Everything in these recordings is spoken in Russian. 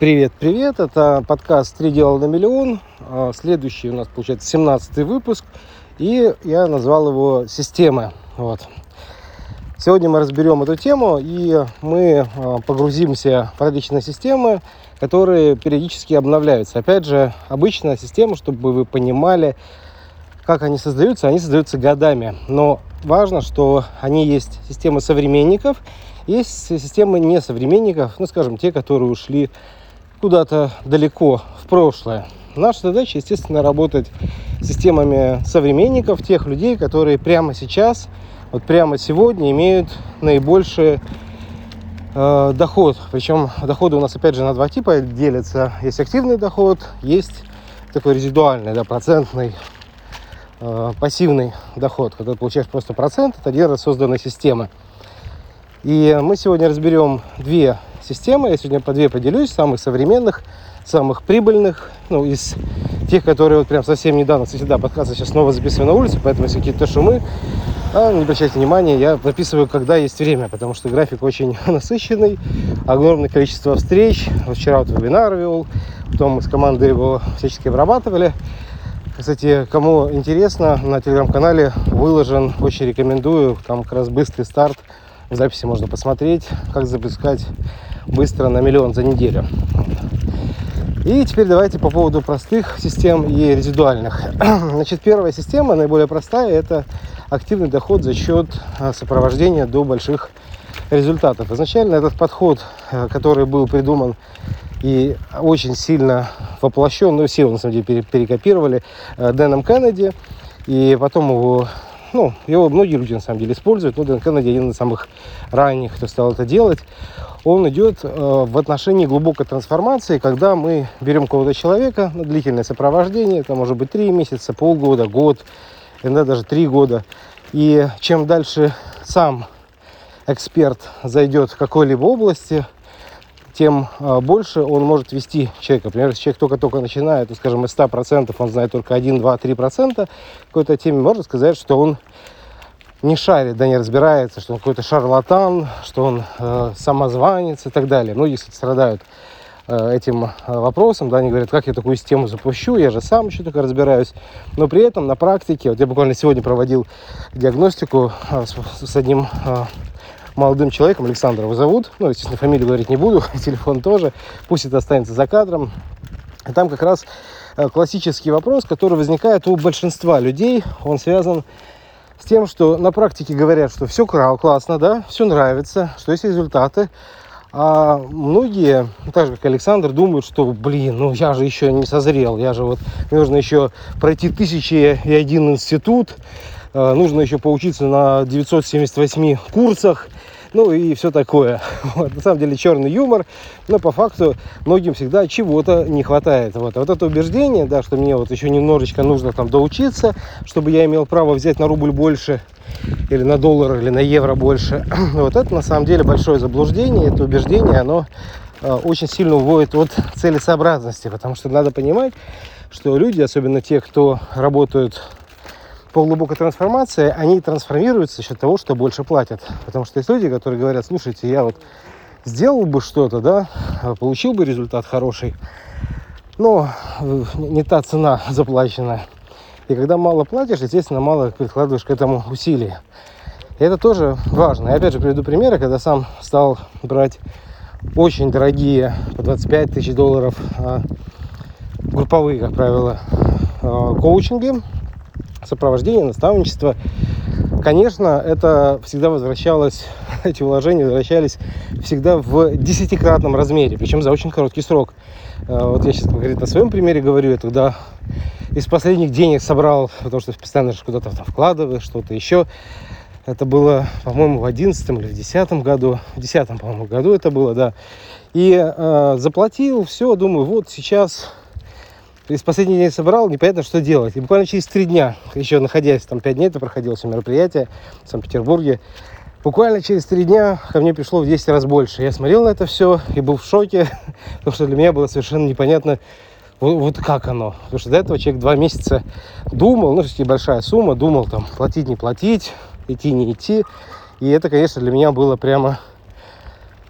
Привет, привет, это подкаст «Три дела на миллион», а, следующий у нас, получается, 17 выпуск, и я назвал его «Системы». Вот. Сегодня мы разберем эту тему, и мы а, погрузимся в различные системы, которые периодически обновляются. Опять же, обычная система, чтобы вы понимали, как они создаются, они создаются годами. Но важно, что они есть системы современников, есть системы несовременников, ну, скажем, те, которые ушли куда-то далеко в прошлое. Наша задача, естественно, работать с системами современников, тех людей, которые прямо сейчас, вот прямо сегодня имеют наибольший э, доход. Причем доходы у нас, опять же, на два типа делятся. Есть активный доход, есть такой резидуальный, да, процентный, э, пассивный доход, когда ты получаешь просто процент от один раз созданной системы. И мы сегодня разберем две системы. Я сегодня по две поделюсь, самых современных, самых прибыльных, ну, из тех, которые вот прям совсем недавно, кстати, да, подкаст сейчас снова записываю на улице, поэтому если какие-то шумы, а, не обращайте внимания, я записываю, когда есть время, потому что график очень насыщенный, огромное количество встреч. Вчера вот вебинар вел, потом мы с командой его всячески обрабатывали. Кстати, кому интересно, на телеграм-канале выложен, очень рекомендую, там как раз быстрый старт, в записи можно посмотреть, как запускать быстро на миллион за неделю. И теперь давайте по поводу простых систем и резидуальных. Значит, первая система, наиболее простая, это активный доход за счет а, сопровождения до больших результатов. Изначально этот подход, э, который был придуман и очень сильно воплощен, ну, все его на самом деле перекопировали э, Дэном Кеннеди, и потом его ну, его многие люди на самом деле используют, но Дэн Кеннеди один из самых ранних, кто стал это делать он идет э, в отношении глубокой трансформации, когда мы берем кого-то человека на длительное сопровождение, это может быть 3 месяца, полгода, год, иногда даже 3 года. И чем дальше сам эксперт зайдет в какой-либо области, тем э, больше он может вести человека. Например, если человек только-только начинает, то, скажем, из 100% он знает только 1, 2, 3% какой-то теме, можно сказать, что он не шарит, да не разбирается, что он какой-то шарлатан, что он э, самозванец и так далее. Ну, если страдают э, этим э, вопросом, да, они говорят, как я такую систему запущу, я же сам еще только разбираюсь. Но при этом на практике, вот я буквально сегодня проводил диагностику э, с, одним молодым человеком, Александр его зовут, ну, естественно, фамилию говорить не буду, телефон тоже, пусть это останется за кадром. И там как раз э, классический вопрос, который возникает у большинства людей, он связан с тем, что на практике говорят, что все классно, да, все нравится, что есть результаты. А многие, так же как Александр, думают, что, блин, ну я же еще не созрел, я же вот, мне нужно еще пройти тысячи и один институт, э, нужно еще поучиться на 978 курсах, ну и все такое. Вот, на самом деле черный юмор, но по факту многим всегда чего-то не хватает. Вот. А вот это убеждение, да, что мне вот еще немножечко нужно там доучиться, чтобы я имел право взять на рубль больше, или на доллар, или на евро больше. Вот это на самом деле большое заблуждение, это убеждение, оно э, очень сильно уводит от целесообразности, потому что надо понимать, что люди, особенно те, кто работают по глубокой трансформации, они трансформируются за счет того, что больше платят. Потому что есть люди, которые говорят, слушайте, я вот сделал бы что-то, да, получил бы результат хороший, но э, не та цена заплаченная. И когда мало платишь, естественно, мало прикладываешь к этому усилия. И это тоже важно. И опять же приведу примеры, когда сам стал брать очень дорогие, по 25 тысяч долларов, а, групповые, как правило, а, коучинги, сопровождение, наставничество. Конечно, это всегда возвращалось, эти вложения возвращались всегда в десятикратном размере, причем за очень короткий срок. Э, вот я сейчас конкретно на своем примере говорю, я тогда из последних денег собрал, потому что постоянно же куда-то там вкладываю, что-то еще. Это было, по-моему, в одиннадцатом или в десятом году. В десятом, по-моему, году это было, да. И э, заплатил, все, думаю, вот сейчас из последний день собрал, непонятно, что делать. И буквально через три дня, еще находясь там пять дней, это проходило все мероприятие в Санкт-Петербурге, буквально через три дня ко мне пришло в 10 раз больше. Я смотрел на это все и был в шоке, потому что для меня было совершенно непонятно, вот, вот как оно. Потому что до этого человек два месяца думал, ну, все большая сумма, думал там платить, не платить, идти, не идти. И это, конечно, для меня было прямо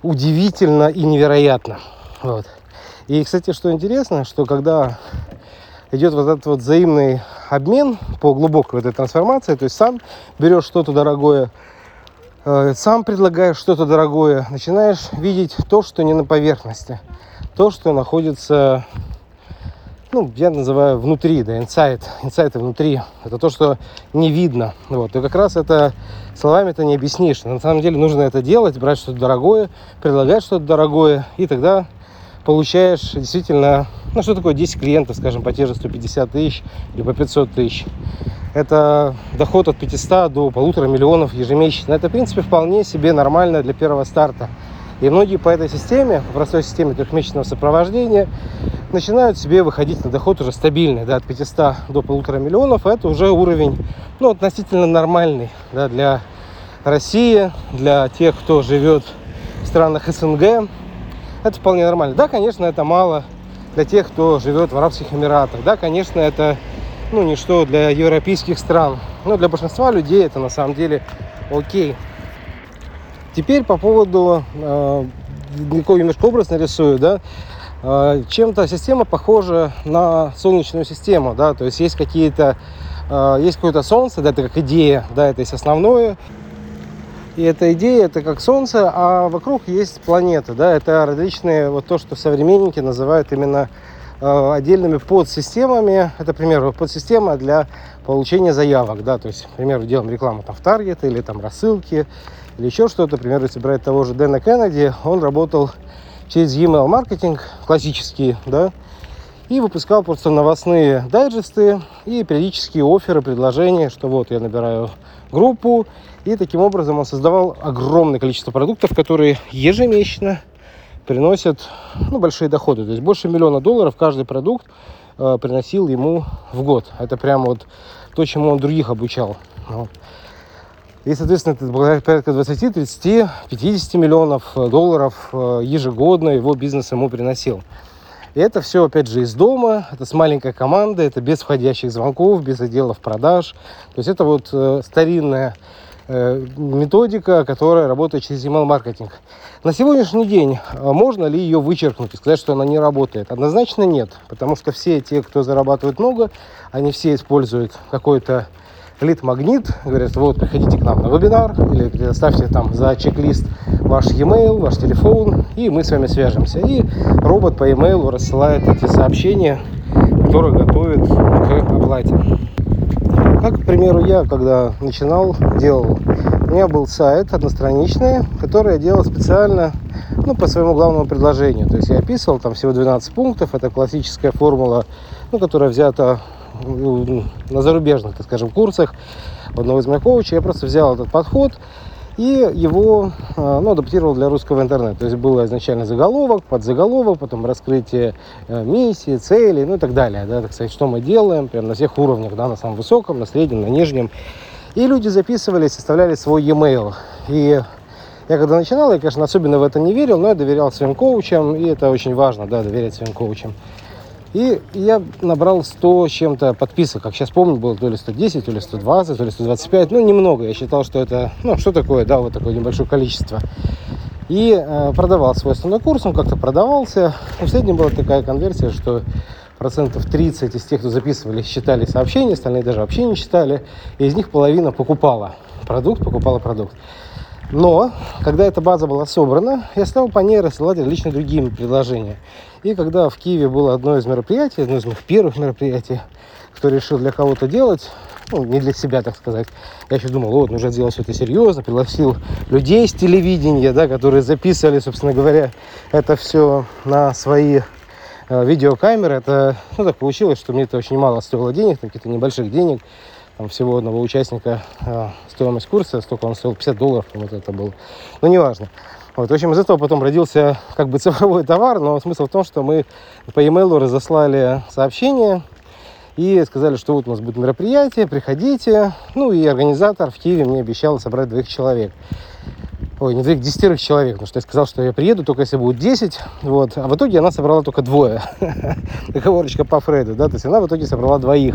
удивительно и невероятно. Вот. И, кстати, что интересно, что когда идет вот этот вот взаимный обмен по глубокой этой трансформации, то есть сам берешь что-то дорогое, э, сам предлагаешь что-то дорогое, начинаешь видеть то, что не на поверхности, то, что находится ну, я называю внутри, да, инсайт, инсайты внутри. Это то, что не видно. Вот. И как раз это словами это не объяснишь. На самом деле нужно это делать, брать что-то дорогое, предлагать что-то дорогое, и тогда получаешь действительно, ну, что такое 10 клиентов, скажем, по те же 150 тысяч или по 500 тысяч. Это доход от 500 до полутора миллионов ежемесячно. Это, в принципе, вполне себе нормально для первого старта. И многие по этой системе, по простой системе трехмесячного сопровождения, начинают себе выходить на доход уже стабильный, да, от 500 до полутора миллионов. Это уже уровень ну, относительно нормальный да, для России, для тех, кто живет в странах СНГ. Это вполне нормально. Да, конечно, это мало для тех, кто живет в Арабских Эмиратах. Да, конечно, это ну, ничто для европейских стран. Но для большинства людей это на самом деле окей. Теперь по поводу, э, такой немножко образ нарисую, да, э, чем-то система похожа на солнечную систему, да, то есть есть какие-то, э, есть какое-то солнце, да, это как идея, да, это есть основное, и эта идея это как солнце, а вокруг есть планеты, да, это различные, вот то, что современники называют именно э, отдельными подсистемами, это, к примеру, подсистема для получения заявок, да, то есть, к примеру, делаем рекламу там в Target или там рассылки, или еще что-то. Например, если брать того же Дэна Кеннеди, он работал через email маркетинг классический, да, и выпускал просто новостные дайджесты и периодические оферы, предложения, что вот я набираю группу, и таким образом он создавал огромное количество продуктов, которые ежемесячно приносят ну, большие доходы. То есть больше миллиона долларов каждый продукт э, приносил ему в год. Это прямо вот то, чему он других обучал. Вот. И, соответственно, это порядка 20, 30, 50 миллионов э, долларов э, ежегодно его бизнес ему приносил. И это все, опять же, из дома, это с маленькой командой, это без входящих звонков, без отделов продаж. То есть это вот э, старинная э, методика, которая работает через email-маркетинг. На сегодняшний день э, можно ли ее вычеркнуть и сказать, что она не работает? Однозначно нет, потому что все те, кто зарабатывает много, они все используют какой-то лид-магнит, говорят, вот, приходите к нам на вебинар или предоставьте там за чек-лист ваш e-mail, ваш телефон, и мы с вами свяжемся. И робот по e-mail рассылает эти сообщения, которые готовит к оплате. Как, к примеру, я, когда начинал, делал, у меня был сайт одностраничный, который я делал специально ну, по своему главному предложению. То есть я описывал там всего 12 пунктов, это классическая формула, ну, которая взята на зарубежных, так скажем, курсах одного из моих коучей. Я просто взял этот подход и его а, ну, адаптировал для русского интернета. То есть был изначально заголовок, подзаголовок, потом раскрытие э, миссии, целей, ну и так далее. Да, так сказать, что мы делаем, прям на всех уровнях, да, на самом высоком, на среднем, на нижнем. И люди записывались, составляли свой e-mail. И я когда начинал, я, конечно, особенно в это не верил, но я доверял своим коучам, и это очень важно, да, доверять своим коучам. И я набрал 100 чем-то подписок, как сейчас помню, было то ли 110, то ли 120, то ли 125, ну немного, я считал, что это, ну что такое, да, вот такое небольшое количество. И э, продавал свой основной курс, он как-то продавался. Но в среднем была такая конверсия, что процентов 30 из тех, кто записывали, читали сообщения, остальные даже вообще не читали, и из них половина покупала продукт, покупала продукт. Но, когда эта база была собрана, я стал по ней рассылать различные другие предложения. И когда в Киеве было одно из мероприятий, одно из моих первых мероприятий, кто решил для кого-то делать, ну, не для себя, так сказать. Я еще думал, вот, нужно сделать все это серьезно, пригласил людей с телевидения, да, которые записывали, собственно говоря, это все на свои э, видеокамеры. Это, ну, так получилось, что мне это очень мало стоило денег, каких-то небольших денег там всего одного участника э, стоимость курса, столько он стоил, 50 долларов, вот это был. Но неважно. Вот, в общем, из этого потом родился как бы цифровой товар, но смысл в том, что мы по e-mail разослали сообщение и сказали, что вот у нас будет мероприятие, приходите. Ну и организатор в Киеве мне обещал собрать двоих человек. Ой, не двоих, десятерых человек, потому что я сказал, что я приеду только если будет 10, вот, а в итоге она собрала только двое, договорочка по Фреду, да, то есть она в итоге собрала двоих.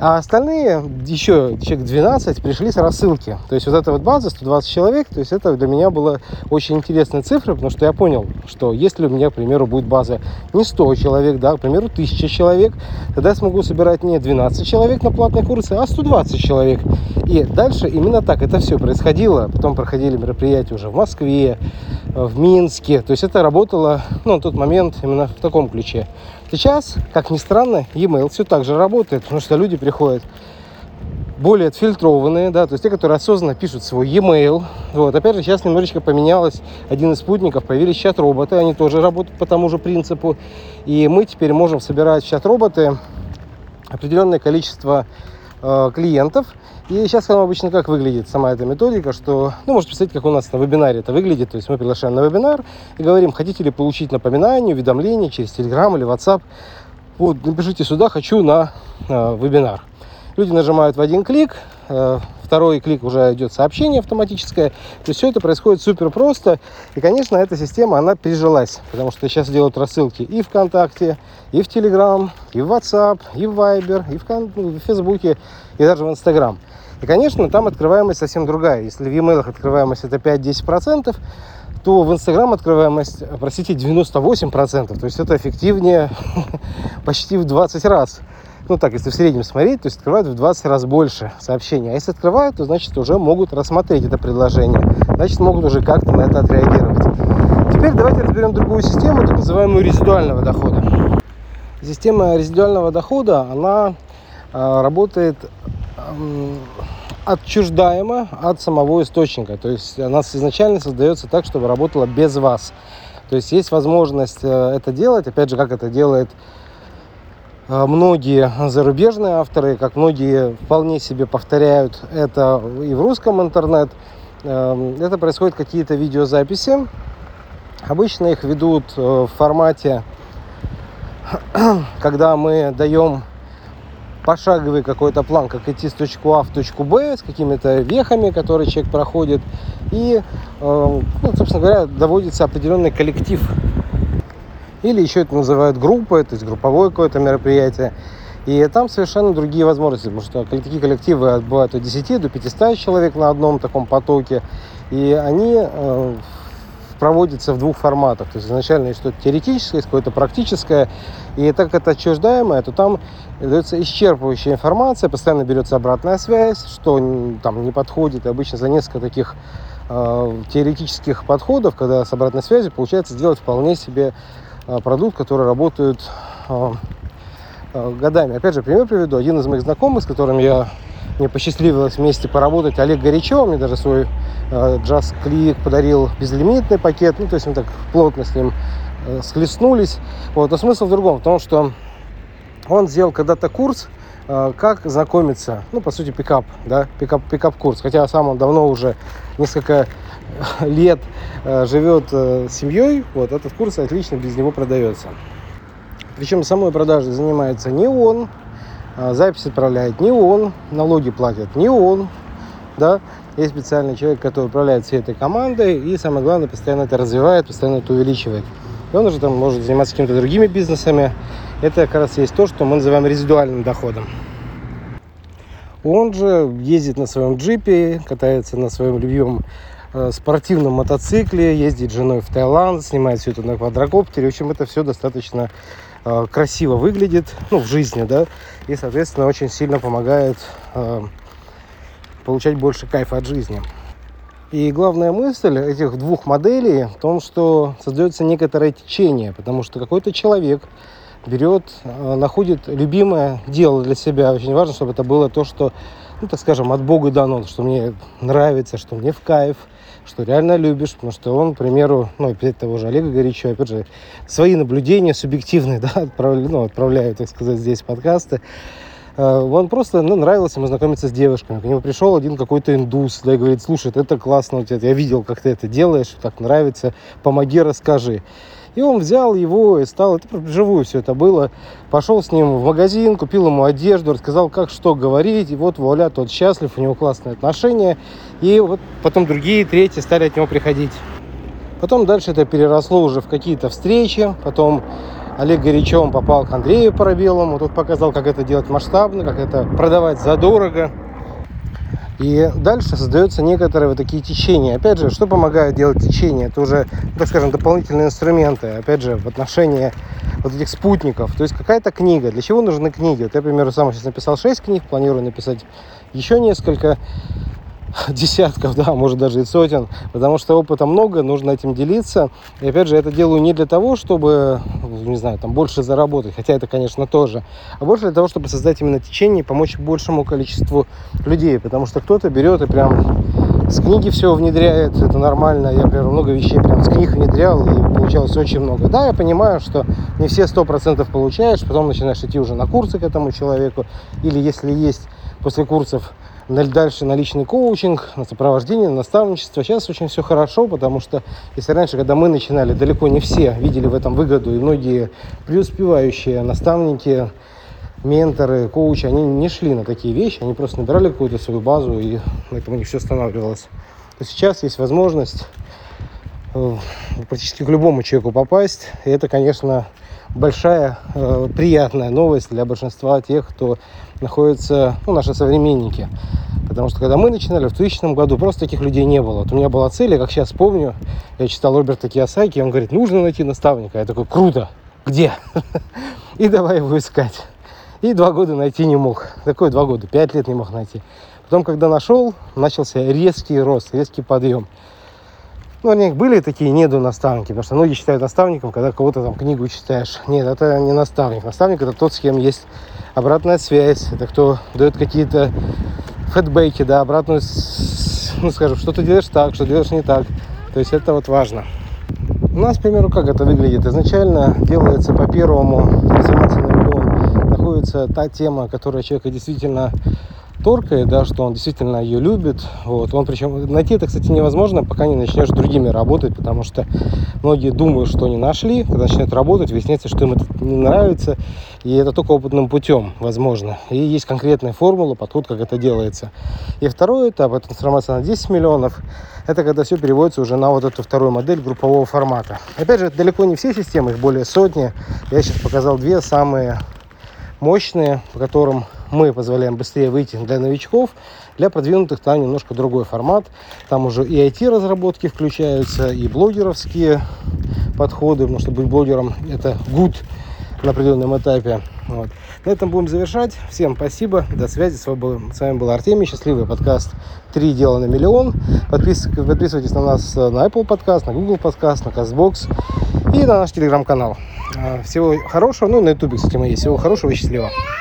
А остальные, еще человек 12, пришли с рассылки. То есть вот эта вот база, 120 человек, то есть это для меня была очень интересная цифра, потому что я понял, что если у меня, к примеру, будет база не 100 человек, да, к примеру, 1000 человек, тогда я смогу собирать не 12 человек на платные курсы, а 120 человек. И дальше именно так это все происходило. Потом проходили мероприятия уже в Москве, в Минске. То есть это работало ну, на тот момент именно в таком ключе. Сейчас, как ни странно, e-mail все так же работает, потому что люди приходят более отфильтрованные, да, то есть те, которые осознанно пишут свой e-mail. Вот, опять же, сейчас немножечко поменялось. Один из спутников, появились чат-роботы, они тоже работают по тому же принципу. И мы теперь можем собирать чат-роботы определенное количество э, клиентов, и сейчас вам обычно как выглядит сама эта методика, что, ну, можете представить, как у нас на вебинаре это выглядит. То есть мы приглашаем на вебинар и говорим, хотите ли получить напоминание, уведомление через Telegram или WhatsApp. Вот, напишите сюда, хочу на э, вебинар. Люди нажимают в один клик, э, второй клик уже идет сообщение автоматическое. То есть все это происходит супер просто. И, конечно, эта система, она прижилась, потому что сейчас делают рассылки и ВКонтакте, и в Telegram, и в WhatsApp, и в Viber, и ну, в Фейсбуке, и даже в Instagram. И, конечно, там открываемость совсем другая. Если в e-mail открываемость это 5-10%, то в Instagram открываемость, простите, 98%. То есть это эффективнее почти в 20 раз. Ну так, если в среднем смотреть, то есть открывают в 20 раз больше сообщений. А если открывают, то значит уже могут рассмотреть это предложение. Значит, могут уже как-то на это отреагировать. Теперь давайте разберем другую систему, так называемую резидуального дохода. Система резидуального дохода, она э, работает отчуждаема от самого источника. То есть она изначально создается так, чтобы работала без вас. То есть есть возможность э, это делать. Опять же, как это делает многие зарубежные авторы, как многие вполне себе повторяют это и в русском интернет. Эм, это происходит какие-то видеозаписи. Обычно их ведут э, в формате, когда мы даем пошаговый какой-то план, как идти с точки А в точку Б, с какими-то вехами, которые человек проходит. И, э, ну, собственно говоря, доводится определенный коллектив. Или еще это называют группой, то есть групповое какое-то мероприятие. И там совершенно другие возможности, потому что такие коллективы бывают от 10 до 500 человек на одном таком потоке. И они э, проводится в двух форматах. То есть изначально есть что-то теоретическое, есть какое-то практическое. И так как это отчуждаемое, то там дается исчерпывающая информация, постоянно берется обратная связь, что там не подходит. И обычно за несколько таких э, теоретических подходов, когда с обратной связью получается сделать вполне себе продукт, который работает э, э, годами. Опять же, пример приведу. Один из моих знакомых, с которым я мне посчастливилось вместе поработать. Олег Горячев мне даже свой э, Click подарил безлимитный пакет. Ну, то есть мы так плотно с ним э, схлестнулись. Вот. Но смысл в другом, в том, что он сделал когда-то курс, э, как знакомиться, ну, по сути, пикап, да, пикап, пикап-курс. Хотя сам он давно уже несколько лет э, живет э, с семьей, вот, этот курс отлично без него продается. Причем самой продажей занимается не он, а, запись отправляет не он, налоги платят не он, да, есть специальный человек, который управляет всей этой командой и, самое главное, постоянно это развивает, постоянно это увеличивает. И он уже там может заниматься какими-то другими бизнесами. Это как раз есть то, что мы называем резидуальным доходом. Он же ездит на своем джипе, катается на своем любимом э, спортивном мотоцикле, ездит с женой в Таиланд, снимает все это на квадрокоптере. В общем, это все достаточно Э, красиво выглядит, ну, в жизни, да, и, соответственно, очень сильно помогает э, получать больше кайфа от жизни. И главная мысль этих двух моделей в том, что создается некоторое течение, потому что какой-то человек берет, э, находит любимое дело для себя. Очень важно, чтобы это было то, что, ну, так скажем, от Бога дано, что мне нравится, что мне в кайф – что реально любишь, потому что он, к примеру, ну, опять того же Олега Горячо, опять же, свои наблюдения субъективные, да, отправляю, ну, отправляю, так сказать, здесь подкасты, э, он просто, ну, нравился ему знакомиться с девушками. К нему пришел один какой-то индус, да, и говорит, слушай, это классно у тебя, я видел, как ты это делаешь, так нравится, помоги, расскажи. И он взял его и стал, это вживую все это было, пошел с ним в магазин, купил ему одежду, рассказал, как что говорить, и вот вуаля, тот счастлив, у него классные отношения. И вот потом другие, третьи стали от него приходить. Потом дальше это переросло уже в какие-то встречи, потом Олег Горячев попал к Андрею Парабелому. Тут показал, как это делать масштабно, как это продавать задорого. И дальше создаются некоторые вот такие течения. Опять же, что помогает делать течение? Это уже, так скажем, дополнительные инструменты. Опять же, в отношении вот этих спутников. То есть какая-то книга. Для чего нужны книги? Вот я, например, сам сейчас написал 6 книг, планирую написать еще несколько десятков, да, может даже и сотен, потому что опыта много, нужно этим делиться. И опять же, это делаю не для того, чтобы, не знаю, там больше заработать, хотя это, конечно, тоже, а больше для того, чтобы создать именно течение и помочь большему количеству людей, потому что кто-то берет и прям с книги все внедряет, это нормально. Я, например, много вещей прям с книг внедрял, и получалось очень много. Да, я понимаю, что не все сто процентов получаешь, потом начинаешь идти уже на курсы к этому человеку, или если есть после курсов дальше на личный коучинг, на сопровождение, на наставничество. Сейчас очень все хорошо, потому что если раньше, когда мы начинали, далеко не все видели в этом выгоду, и многие преуспевающие наставники, менторы, коучи, они не шли на такие вещи, они просто набирали какую-то свою базу, и на этом у них все останавливалось. То сейчас есть возможность э, практически к любому человеку попасть, и это, конечно, большая э, приятная новость для большинства тех, кто находится, ну, наши современники. Потому что когда мы начинали в 2000 году, просто таких людей не было. Вот у меня была цель, я как сейчас помню, я читал Роберта Киосаки, он говорит, нужно найти наставника. Я такой, круто, где? И давай его искать. И два года найти не мог. Такой два года, пять лет не мог найти. Потом, когда нашел, начался резкий рост, резкий подъем. Ну, у них были такие неду наставники, потому что многие считают наставником, когда кого-то там книгу читаешь. Нет, это не наставник. Наставник это тот, с кем есть обратная связь, это кто дает какие-то фидбэки, да, обратную, ну, скажем, что ты делаешь так, что делаешь не так. То есть это вот важно. У нас, к примеру, как это выглядит? Изначально делается по первому миллион. Находится та тема, которая человека действительно торкает, да, что он действительно ее любит. Вот. Он причем найти это, кстати, невозможно, пока не начнешь другими работать, потому что многие думают, что не нашли, когда начинают работать, выясняется, что им это не нравится, и это только опытным путем возможно. И есть конкретная формула, подход, как это делается. И второй этап, это трансформация на 10 миллионов, это когда все переводится уже на вот эту вторую модель группового формата. Опять же, далеко не все системы, их более сотни. Я сейчас показал две самые мощные, по которым мы позволяем быстрее выйти для новичков. Для продвинутых там немножко другой формат. Там уже и IT-разработки включаются, и блогеровские подходы, потому что быть блогером это good на определенном этапе. Вот. На этом будем завершать. Всем спасибо, до связи. С вами был Артемий, счастливый подкаст «Три дела на миллион». Подписывайтесь, на нас на Apple подкаст, на Google подкаст, на CastBox и на наш телеграм-канал. Всего хорошего. Ну, на YouTube, кстати, мы есть. Всего хорошего и счастливо.